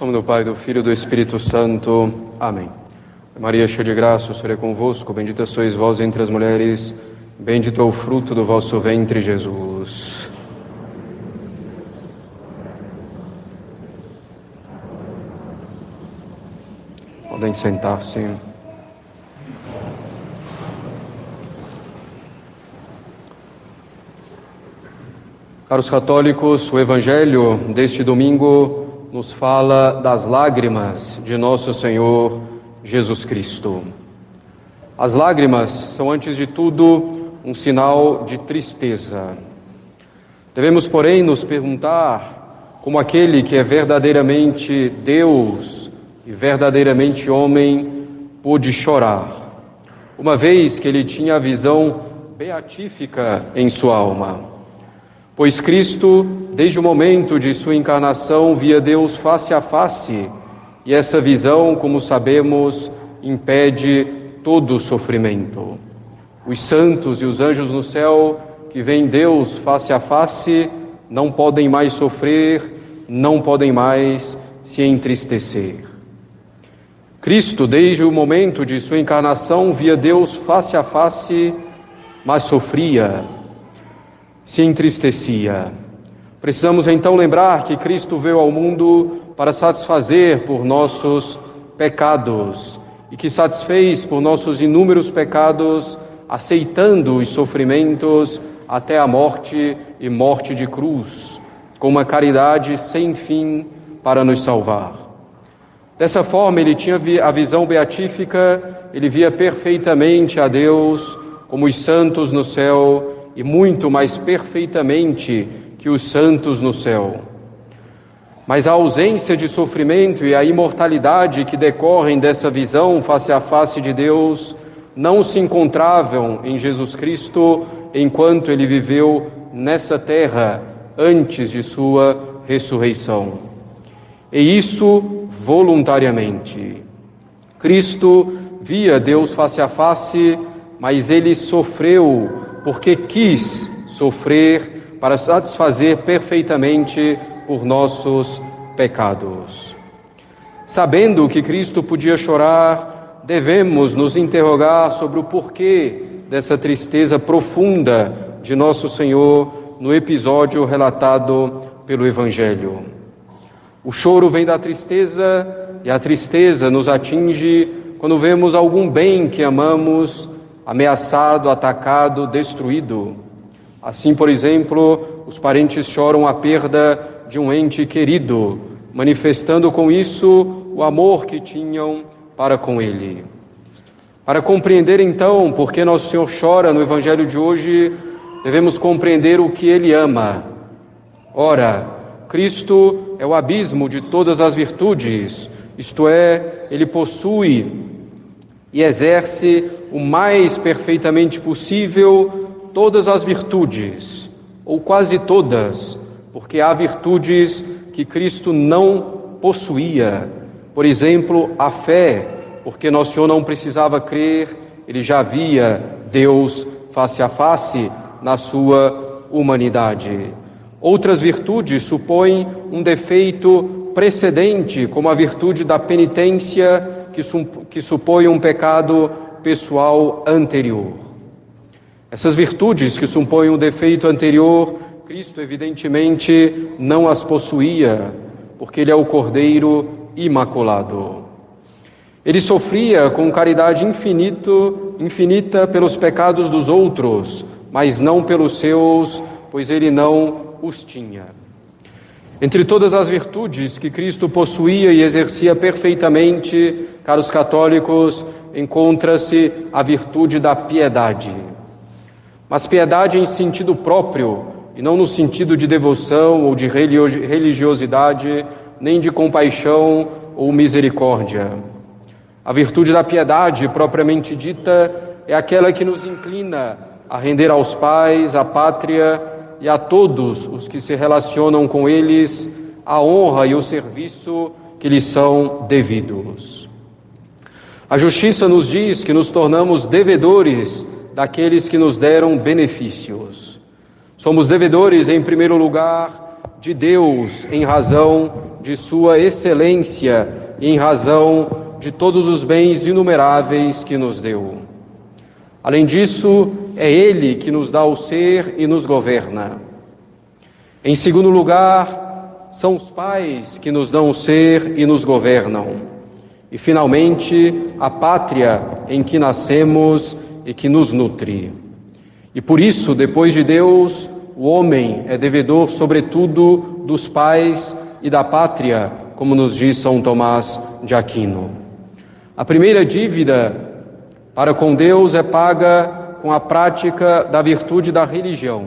Em nome do Pai, do Filho e do Espírito Santo. Amém. Maria, cheia de graça, o Senhor é convosco. Bendita sois vós entre as mulheres. Bendito é o fruto do vosso ventre, Jesus. Podem sentar-se. Caros católicos, o Evangelho deste domingo nos fala das lágrimas de nosso Senhor Jesus Cristo. As lágrimas são, antes de tudo, um sinal de tristeza. Devemos, porém, nos perguntar como aquele que é verdadeiramente Deus e verdadeiramente homem pôde chorar, uma vez que ele tinha a visão beatífica em sua alma. Pois Cristo, desde o momento de sua encarnação, via Deus face a face, e essa visão, como sabemos, impede todo sofrimento. Os santos e os anjos no céu, que veem Deus face a face, não podem mais sofrer, não podem mais se entristecer. Cristo, desde o momento de sua encarnação, via Deus face a face, mas sofria, se entristecia. Precisamos então lembrar que Cristo veio ao mundo para satisfazer por nossos pecados e que satisfez por nossos inúmeros pecados, aceitando os sofrimentos até a morte e morte de cruz, com uma caridade sem fim para nos salvar. Dessa forma, ele tinha a visão beatífica, ele via perfeitamente a Deus como os santos no céu e muito mais perfeitamente que os santos no céu. Mas a ausência de sofrimento e a imortalidade que decorrem dessa visão face a face de Deus não se encontravam em Jesus Cristo enquanto ele viveu nessa terra antes de sua ressurreição. E isso voluntariamente. Cristo via Deus face a face, mas ele sofreu porque quis sofrer para satisfazer perfeitamente por nossos pecados. Sabendo que Cristo podia chorar, devemos nos interrogar sobre o porquê dessa tristeza profunda de nosso Senhor no episódio relatado pelo Evangelho. O choro vem da tristeza e a tristeza nos atinge quando vemos algum bem que amamos ameaçado, atacado, destruído. Assim, por exemplo, os parentes choram a perda de um ente querido, manifestando com isso o amor que tinham para com ele. Para compreender então por que Nosso Senhor chora no Evangelho de hoje, devemos compreender o que ele ama. Ora, Cristo é o abismo de todas as virtudes, isto é, ele possui e exerce o mais perfeitamente possível todas as virtudes, ou quase todas, porque há virtudes que Cristo não possuía. Por exemplo, a fé, porque Nosso Senhor não precisava crer, ele já via Deus face a face na sua humanidade. Outras virtudes supõem um defeito precedente, como a virtude da penitência, que, su que supõe um pecado pessoal anterior. Essas virtudes que supõem um defeito anterior, Cristo evidentemente não as possuía, porque Ele é o Cordeiro imaculado. Ele sofria com caridade infinito, infinita pelos pecados dos outros, mas não pelos seus, pois ele não os tinha. Entre todas as virtudes que Cristo possuía e exercia perfeitamente, caros católicos, encontra-se a virtude da piedade. Mas piedade em sentido próprio, e não no sentido de devoção ou de religiosidade, nem de compaixão ou misericórdia. A virtude da piedade, propriamente dita, é aquela que nos inclina a render aos pais, à pátria e a todos os que se relacionam com eles a honra e o serviço que lhes são devidos. A justiça nos diz que nos tornamos devedores daqueles que nos deram benefícios. Somos devedores, em primeiro lugar, de Deus em razão de sua excelência em razão de todos os bens inumeráveis que nos deu. Além disso, é Ele que nos dá o ser e nos governa. Em segundo lugar, são os pais que nos dão o ser e nos governam. E, finalmente, a pátria em que nascemos e que nos nutre. E por isso, depois de Deus, o homem é devedor, sobretudo, dos pais e da pátria, como nos diz São Tomás de Aquino. A primeira dívida para com Deus é paga com a prática da virtude da religião,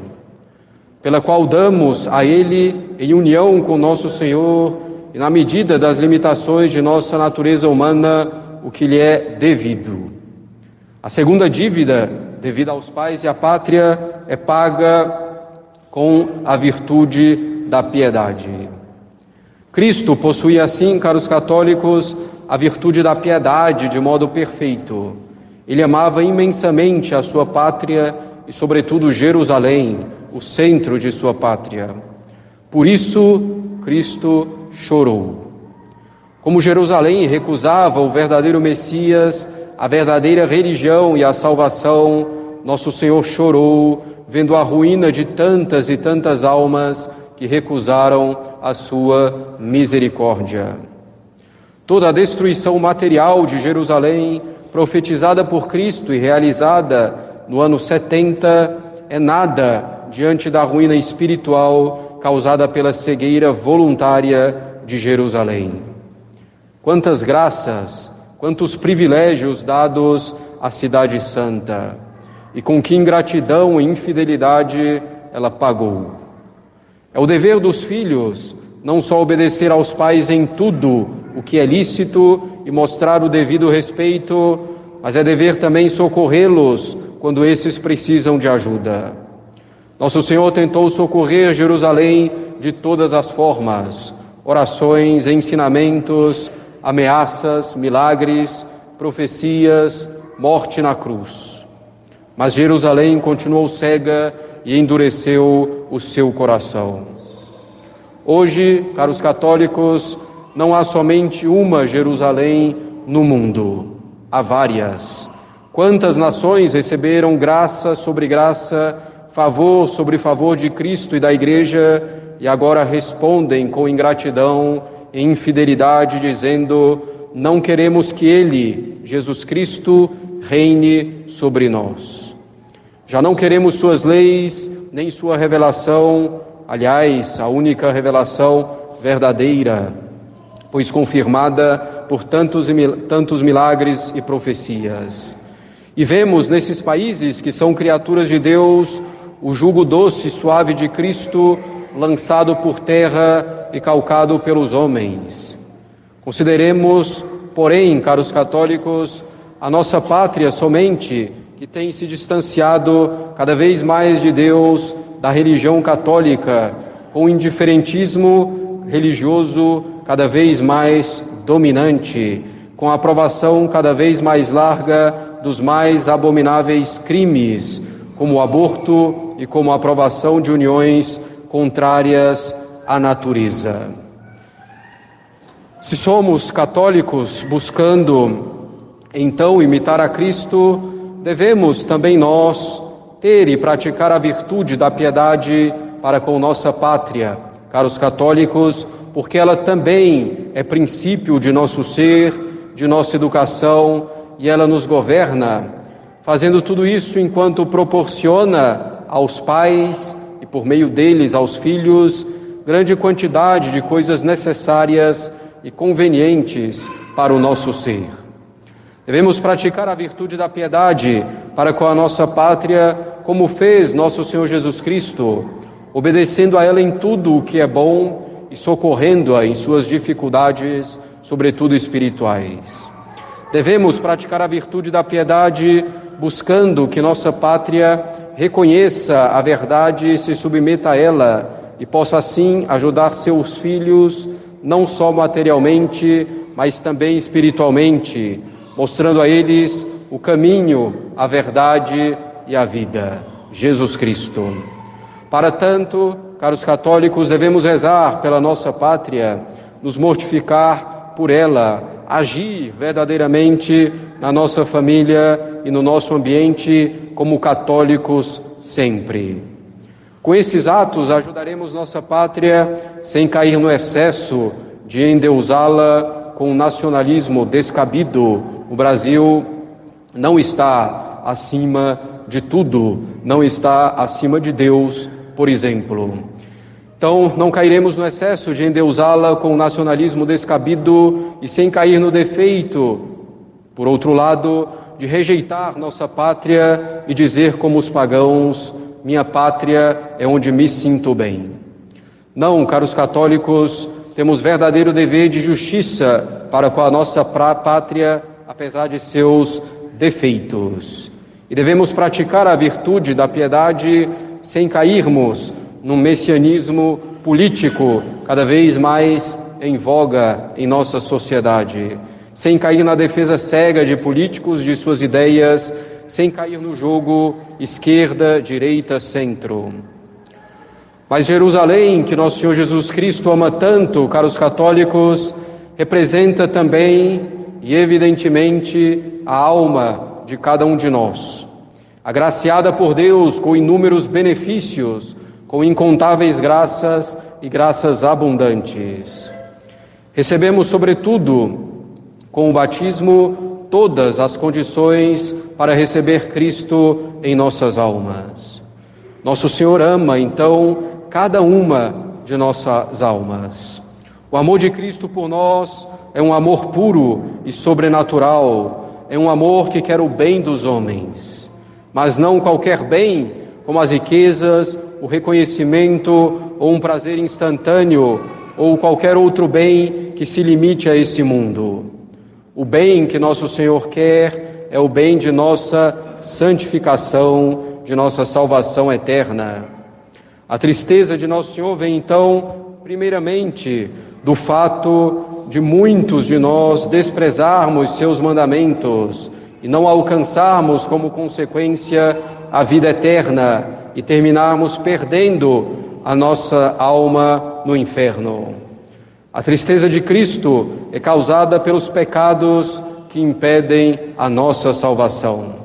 pela qual damos a Ele, em união com nosso Senhor e na medida das limitações de nossa natureza humana, o que lhe é devido. A segunda dívida, devida aos pais e à pátria, é paga com a virtude da piedade. Cristo possuía assim, caros católicos, a virtude da piedade de modo perfeito. Ele amava imensamente a sua pátria e, sobretudo, Jerusalém, o centro de sua pátria. Por isso, Cristo chorou. Como Jerusalém recusava o verdadeiro Messias, a verdadeira religião e a salvação, nosso Senhor chorou, vendo a ruína de tantas e tantas almas que recusaram a sua misericórdia. Toda a destruição material de Jerusalém, profetizada por Cristo e realizada no ano 70, é nada diante da ruína espiritual causada pela cegueira voluntária de Jerusalém. Quantas graças, quantos privilégios dados à Cidade Santa, e com que ingratidão e infidelidade ela pagou. É o dever dos filhos não só obedecer aos pais em tudo o que é lícito e mostrar o devido respeito, mas é dever também socorrê-los quando esses precisam de ajuda. Nosso Senhor tentou socorrer Jerusalém de todas as formas: orações, ensinamentos, ameaças, milagres, profecias, morte na cruz. Mas Jerusalém continuou cega e endureceu o seu coração. Hoje, caros católicos, não há somente uma Jerusalém no mundo, há várias. Quantas nações receberam graça sobre graça, favor sobre favor de Cristo e da Igreja e agora respondem com ingratidão e infidelidade, dizendo: Não queremos que Ele, Jesus Cristo, reine sobre nós. Já não queremos Suas leis, nem Sua revelação, aliás, a única revelação verdadeira, pois confirmada por tantos, tantos milagres e profecias. E vemos nesses países que são criaturas de Deus o jugo doce e suave de Cristo lançado por terra e calcado pelos homens. Consideremos, porém, caros católicos, a nossa pátria somente que tem se distanciado cada vez mais de Deus da religião católica, com o indiferentismo religioso cada vez mais dominante, com a aprovação cada vez mais larga dos mais abomináveis crimes, como o aborto e como a aprovação de uniões contrárias à natureza. Se somos católicos buscando então imitar a Cristo, devemos também nós ter e praticar a virtude da piedade para com nossa pátria, caros católicos, porque ela também é princípio de nosso ser, de nossa educação e ela nos governa, fazendo tudo isso enquanto proporciona aos pais por meio deles aos filhos grande quantidade de coisas necessárias e convenientes para o nosso ser. Devemos praticar a virtude da piedade para com a nossa pátria, como fez nosso Senhor Jesus Cristo, obedecendo a ela em tudo o que é bom e socorrendo-a em suas dificuldades, sobretudo espirituais. Devemos praticar a virtude da piedade, buscando que nossa pátria reconheça a verdade e se submeta a ela e possa assim ajudar seus filhos, não só materialmente, mas também espiritualmente mostrando a eles o caminho, a verdade e a vida, Jesus Cristo. Para tanto, caros católicos, devemos rezar pela nossa pátria, nos mortificar por ela, agir verdadeiramente na nossa família e no nosso ambiente como católicos sempre. Com esses atos, ajudaremos nossa pátria sem cair no excesso de endeusá-la com um nacionalismo descabido. O Brasil não está acima de tudo, não está acima de Deus, por exemplo. Então, não cairemos no excesso de endeusá-la com um nacionalismo descabido e sem cair no defeito, por outro lado, de rejeitar nossa pátria e dizer, como os pagãos, minha pátria é onde me sinto bem. Não, caros católicos, temos verdadeiro dever de justiça para com a nossa pátria, apesar de seus defeitos. E devemos praticar a virtude da piedade sem cairmos num messianismo político cada vez mais em voga em nossa sociedade, sem cair na defesa cega de políticos, de suas ideias, sem cair no jogo esquerda, direita, centro. Mas Jerusalém, que nosso Senhor Jesus Cristo ama tanto, caros católicos, representa também e evidentemente a alma de cada um de nós. Agraciada por Deus com inúmeros benefícios, com incontáveis graças e graças abundantes. Recebemos, sobretudo, com o batismo, todas as condições para receber Cristo em nossas almas. Nosso Senhor ama, então, cada uma de nossas almas. O amor de Cristo por nós é um amor puro e sobrenatural, é um amor que quer o bem dos homens, mas não qualquer bem, como as riquezas, o reconhecimento ou um prazer instantâneo ou qualquer outro bem que se limite a esse mundo. O bem que nosso Senhor quer é o bem de nossa santificação, de nossa salvação eterna. A tristeza de Nosso Senhor vem então, primeiramente, do fato de muitos de nós desprezarmos seus mandamentos e não alcançarmos como consequência a vida eterna e terminarmos perdendo a nossa alma no inferno. A tristeza de Cristo é causada pelos pecados que impedem a nossa salvação.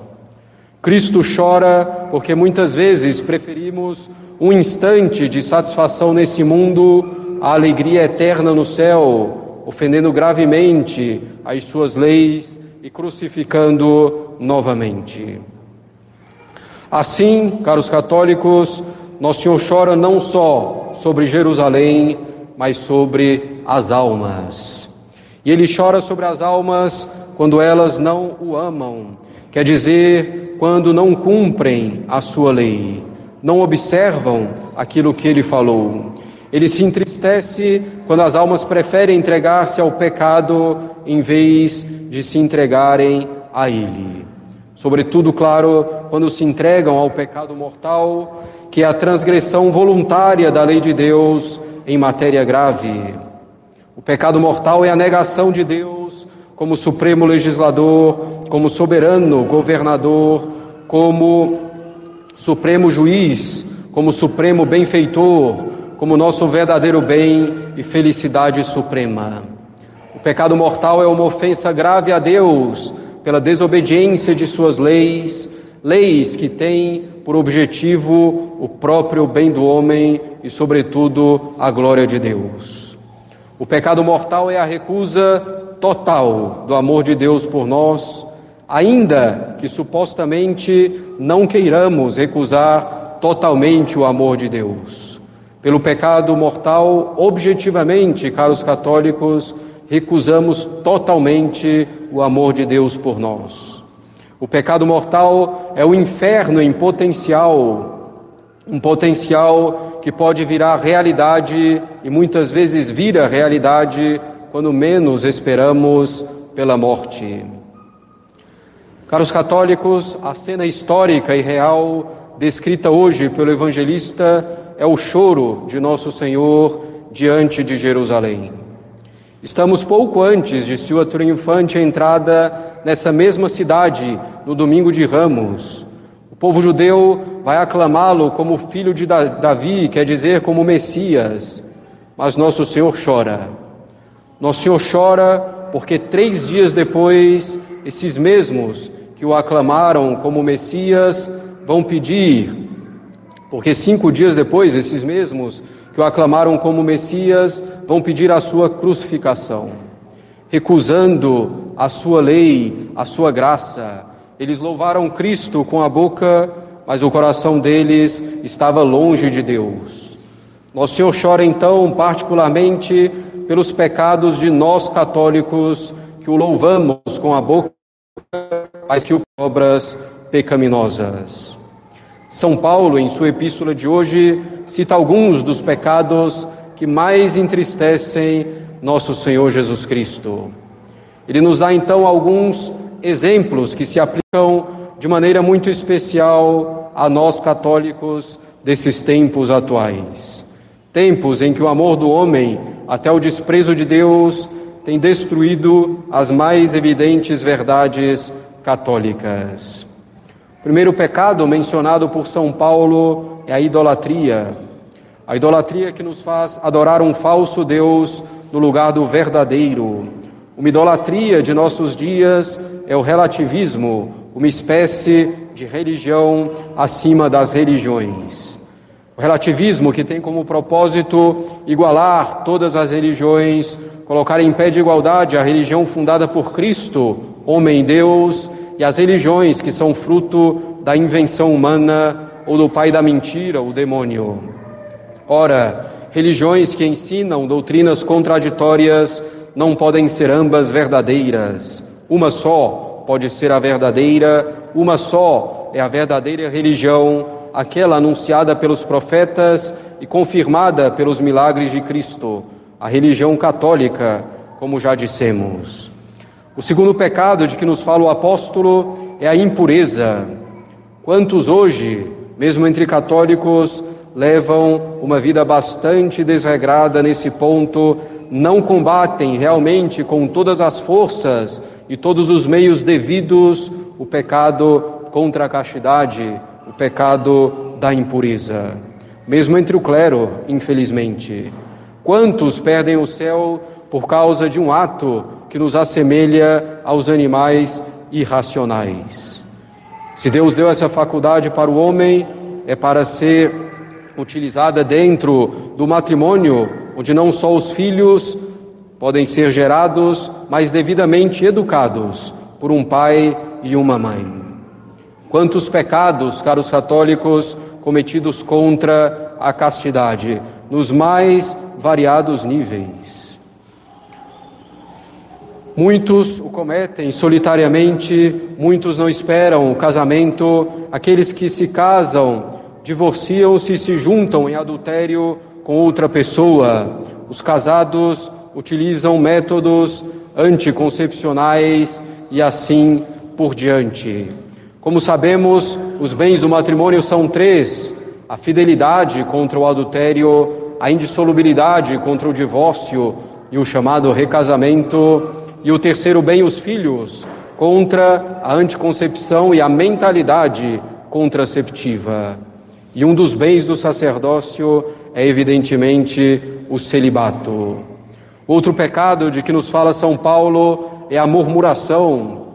Cristo chora porque muitas vezes preferimos um instante de satisfação nesse mundo à alegria eterna no céu, ofendendo gravemente as suas leis e crucificando novamente. Assim, caros católicos, nosso Senhor chora não só sobre Jerusalém, mas sobre as almas. E ele chora sobre as almas quando elas não o amam, quer dizer, quando não cumprem a sua lei não observam aquilo que ele falou. Ele se entristece quando as almas preferem entregar-se ao pecado em vez de se entregarem a ele. Sobretudo, claro, quando se entregam ao pecado mortal, que é a transgressão voluntária da lei de Deus em matéria grave. O pecado mortal é a negação de Deus como supremo legislador, como soberano governador, como supremo juiz, como supremo benfeitor, como nosso verdadeiro bem e felicidade suprema. O pecado mortal é uma ofensa grave a Deus pela desobediência de suas leis, leis que têm por objetivo o próprio bem do homem e, sobretudo, a glória de Deus. O pecado mortal é a recusa total do amor de Deus por nós ainda que supostamente não queiramos recusar totalmente o amor de Deus. Pelo pecado mortal, objetivamente, caros católicos, recusamos totalmente o amor de Deus por nós. O pecado mortal é o inferno em potencial, um potencial que pode virar realidade e muitas vezes vira realidade quando menos esperamos pela morte. Caros católicos, a cena histórica e real descrita hoje pelo evangelista é o choro de Nosso Senhor diante de Jerusalém. Estamos pouco antes de sua triunfante entrada nessa mesma cidade no domingo de Ramos. povo judeu vai aclamá-lo como filho de Davi, quer dizer, como Messias. Mas nosso Senhor chora. Nosso Senhor chora porque três dias depois, esses mesmos que o aclamaram como Messias vão pedir, porque cinco dias depois, esses mesmos que o aclamaram como Messias vão pedir a sua crucificação, recusando a sua lei, a sua graça. Eles louvaram Cristo com a boca, mas o coração deles estava longe de Deus. Nosso Senhor chora então, particularmente, pelos pecados de nós católicos que o louvamos com a boca, mas que o obras pecaminosas. São Paulo, em sua epístola de hoje, cita alguns dos pecados que mais entristecem nosso Senhor Jesus Cristo. Ele nos dá então alguns exemplos que se aplicam de maneira muito especial a nós católicos desses tempos atuais. Tempos em que o amor do homem, até o desprezo de Deus, tem destruído as mais evidentes verdades católicas. O primeiro pecado mencionado por São Paulo é a idolatria. A idolatria que nos faz adorar um falso Deus no lugar do verdadeiro. Uma idolatria de nossos dias é o relativismo, uma espécie de religião acima das religiões. O relativismo que tem como propósito igualar todas as religiões, colocar em pé de igualdade a religião fundada por Cristo, homem Deus, e as religiões que são fruto da invenção humana ou do pai da mentira, o demônio. Ora, religiões que ensinam doutrinas contraditórias não podem ser ambas verdadeiras. Uma só pode ser a verdadeira, uma só é a verdadeira religião, aquela anunciada pelos profetas e confirmada pelos milagres de Cristo, a religião católica, como já dissemos. O segundo pecado de que nos fala o apóstolo é a impureza. Quantos hoje, mesmo entre católicos, levam uma vida bastante desregrada nesse ponto, não combatem realmente com todas as forças e todos os meios devidos o pecado contra a castidade, o pecado da impureza. Mesmo entre o clero, infelizmente. Quantos perdem o céu por causa de um ato que nos assemelha aos animais irracionais. Se Deus deu essa faculdade para o homem, é para ser utilizada dentro do matrimônio, onde não só os filhos podem ser gerados, mas devidamente educados por um pai e uma mãe. Quantos pecados, caros católicos, cometidos contra a castidade, nos mais variados níveis. Muitos o cometem solitariamente, muitos não esperam o casamento, aqueles que se casam, divorciam-se e se juntam em adultério com outra pessoa. Os casados utilizam métodos anticoncepcionais e assim por diante. Como sabemos, os bens do matrimônio são três: a fidelidade contra o adultério, a indissolubilidade contra o divórcio e o chamado recasamento e o terceiro bem, os filhos, contra a anticoncepção e a mentalidade contraceptiva. E um dos bens do sacerdócio é, evidentemente, o celibato. Outro pecado de que nos fala São Paulo é a murmuração,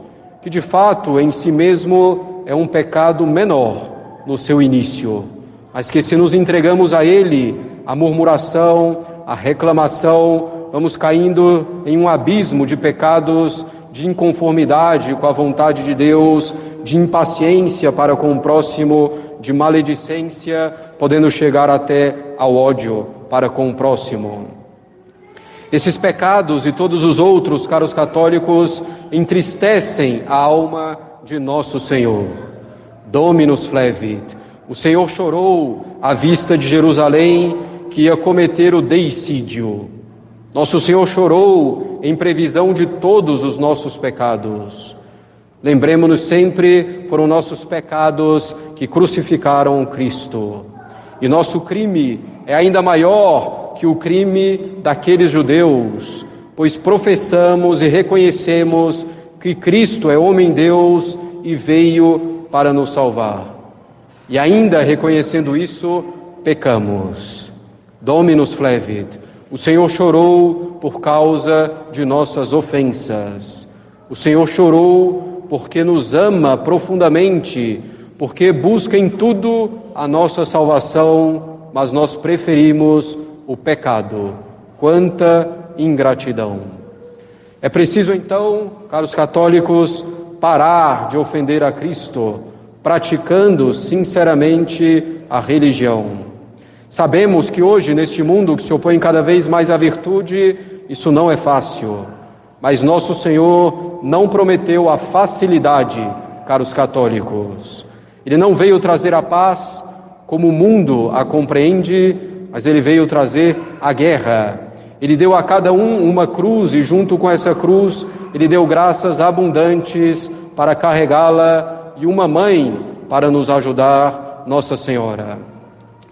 que de fato em si mesmo é um pecado menor no seu início, mas que se nos entregamos a ele, a murmuração, a reclamação, vamos caindo em um abismo de pecados de inconformidade com a vontade de Deus, de impaciência para com o próximo, de maledicência, podendo chegar até ao ódio para com o próximo. Esses pecados e todos os outros, caros católicos, entristecem a alma de nosso Senhor. Dominus flevit. O Senhor chorou à vista de Jerusalém que ia cometer o deicídio. Nosso Senhor chorou em previsão de todos os nossos pecados. Lembremos-nos sempre, foram nossos pecados que crucificaram Cristo. E nosso crime é ainda maior que o crime daqueles judeus, pois professamos e reconhecemos que Cristo é homem-deus e veio para nos salvar. E ainda reconhecendo isso, pecamos. Dominus flevit. O Senhor chorou por causa de nossas ofensas. O Senhor chorou porque nos ama profundamente, porque busca em tudo a nossa salvação, mas nós preferimos o pecado. Quanta ingratidão! É preciso então, caros católicos, parar de ofender a Cristo, praticando sinceramente a religião. Sabemos que hoje, neste mundo que se opõe cada vez mais à virtude, isso não é fácil. Mas nosso Senhor não prometeu a facilidade, caros católicos. Ele não veio trazer a paz como o mundo a compreende, mas ele veio trazer a guerra. Ele deu a cada um uma cruz e, junto com essa cruz, ele deu graças abundantes para carregá-la e uma mãe para nos ajudar, Nossa Senhora.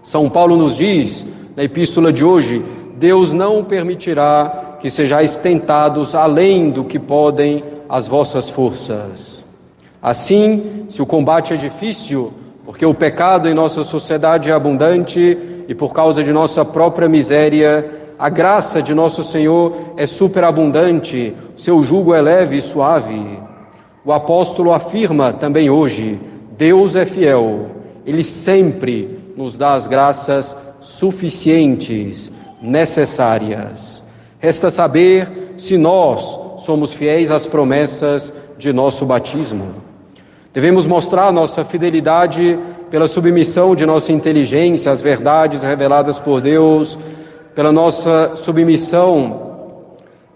São Paulo nos diz, na epístola de hoje, Deus não permitirá que sejais tentados além do que podem as vossas forças. Assim, se o combate é difícil, porque o pecado em nossa sociedade é abundante e por causa de nossa própria miséria, a graça de nosso Senhor é superabundante, seu jugo é leve e suave. O apóstolo afirma também hoje: Deus é fiel, ele sempre nos dá as graças suficientes, necessárias. Resta saber se nós somos fiéis às promessas de nosso batismo. Devemos mostrar nossa fidelidade pela submissão de nossa inteligência às verdades reveladas por Deus, pela nossa submissão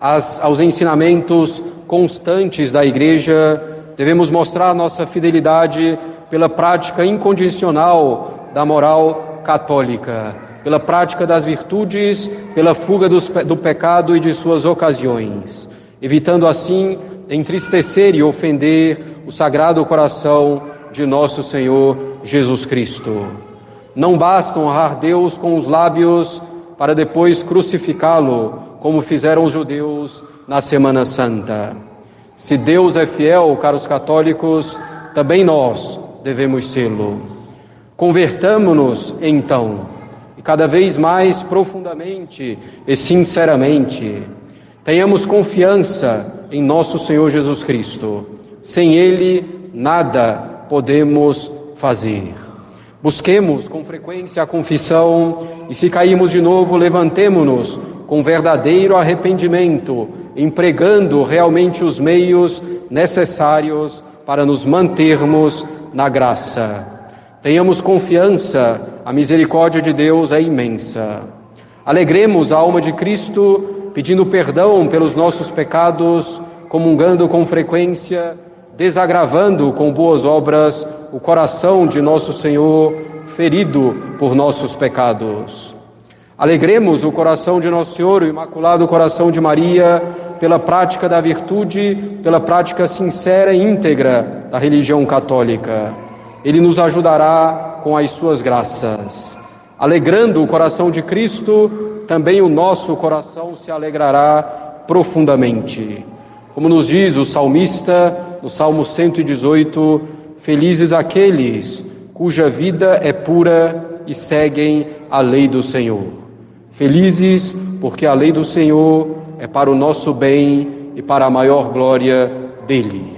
às, aos ensinamentos constantes da Igreja. Devemos mostrar nossa fidelidade pela prática incondicional da moral católica, pela prática das virtudes, pela fuga do pecado e de suas ocasiões, evitando assim entristecer e ofender o sagrado coração de nosso Senhor Jesus Cristo. Não basta honrar Deus com os lábios para depois crucificá-lo, como fizeram os judeus na Semana Santa. Se Deus é fiel, caros católicos, também nós devemos sê-lo. Convertamo-nos então, e cada vez mais profundamente e sinceramente, tenhamos confiança em nosso Senhor Jesus Cristo. Sem Ele, nada podemos fazer. Busquemos com frequência a confissão e, se caímos de novo, levantemo-nos com verdadeiro arrependimento, empregando realmente os meios necessários para nos mantermos na graça. Tenhamos confiança, a misericórdia de Deus é imensa. Alegremos a alma de Cristo, pedindo perdão pelos nossos pecados, comungando com frequência, desagravando com boas obras o coração de nosso Senhor, ferido por nossos pecados. Alegremos o coração de Nosso Senhor, o Imaculado Coração de Maria, pela prática da virtude, pela prática sincera e íntegra da religião católica. Ele nos ajudará com as suas graças. Alegrando o coração de Cristo, também o nosso coração se alegrará profundamente. Como nos diz o salmista no Salmo 118: Felizes aqueles cuja vida é pura e seguem a lei do Senhor. Felizes porque a lei do Senhor é para o nosso bem e para a maior glória dele.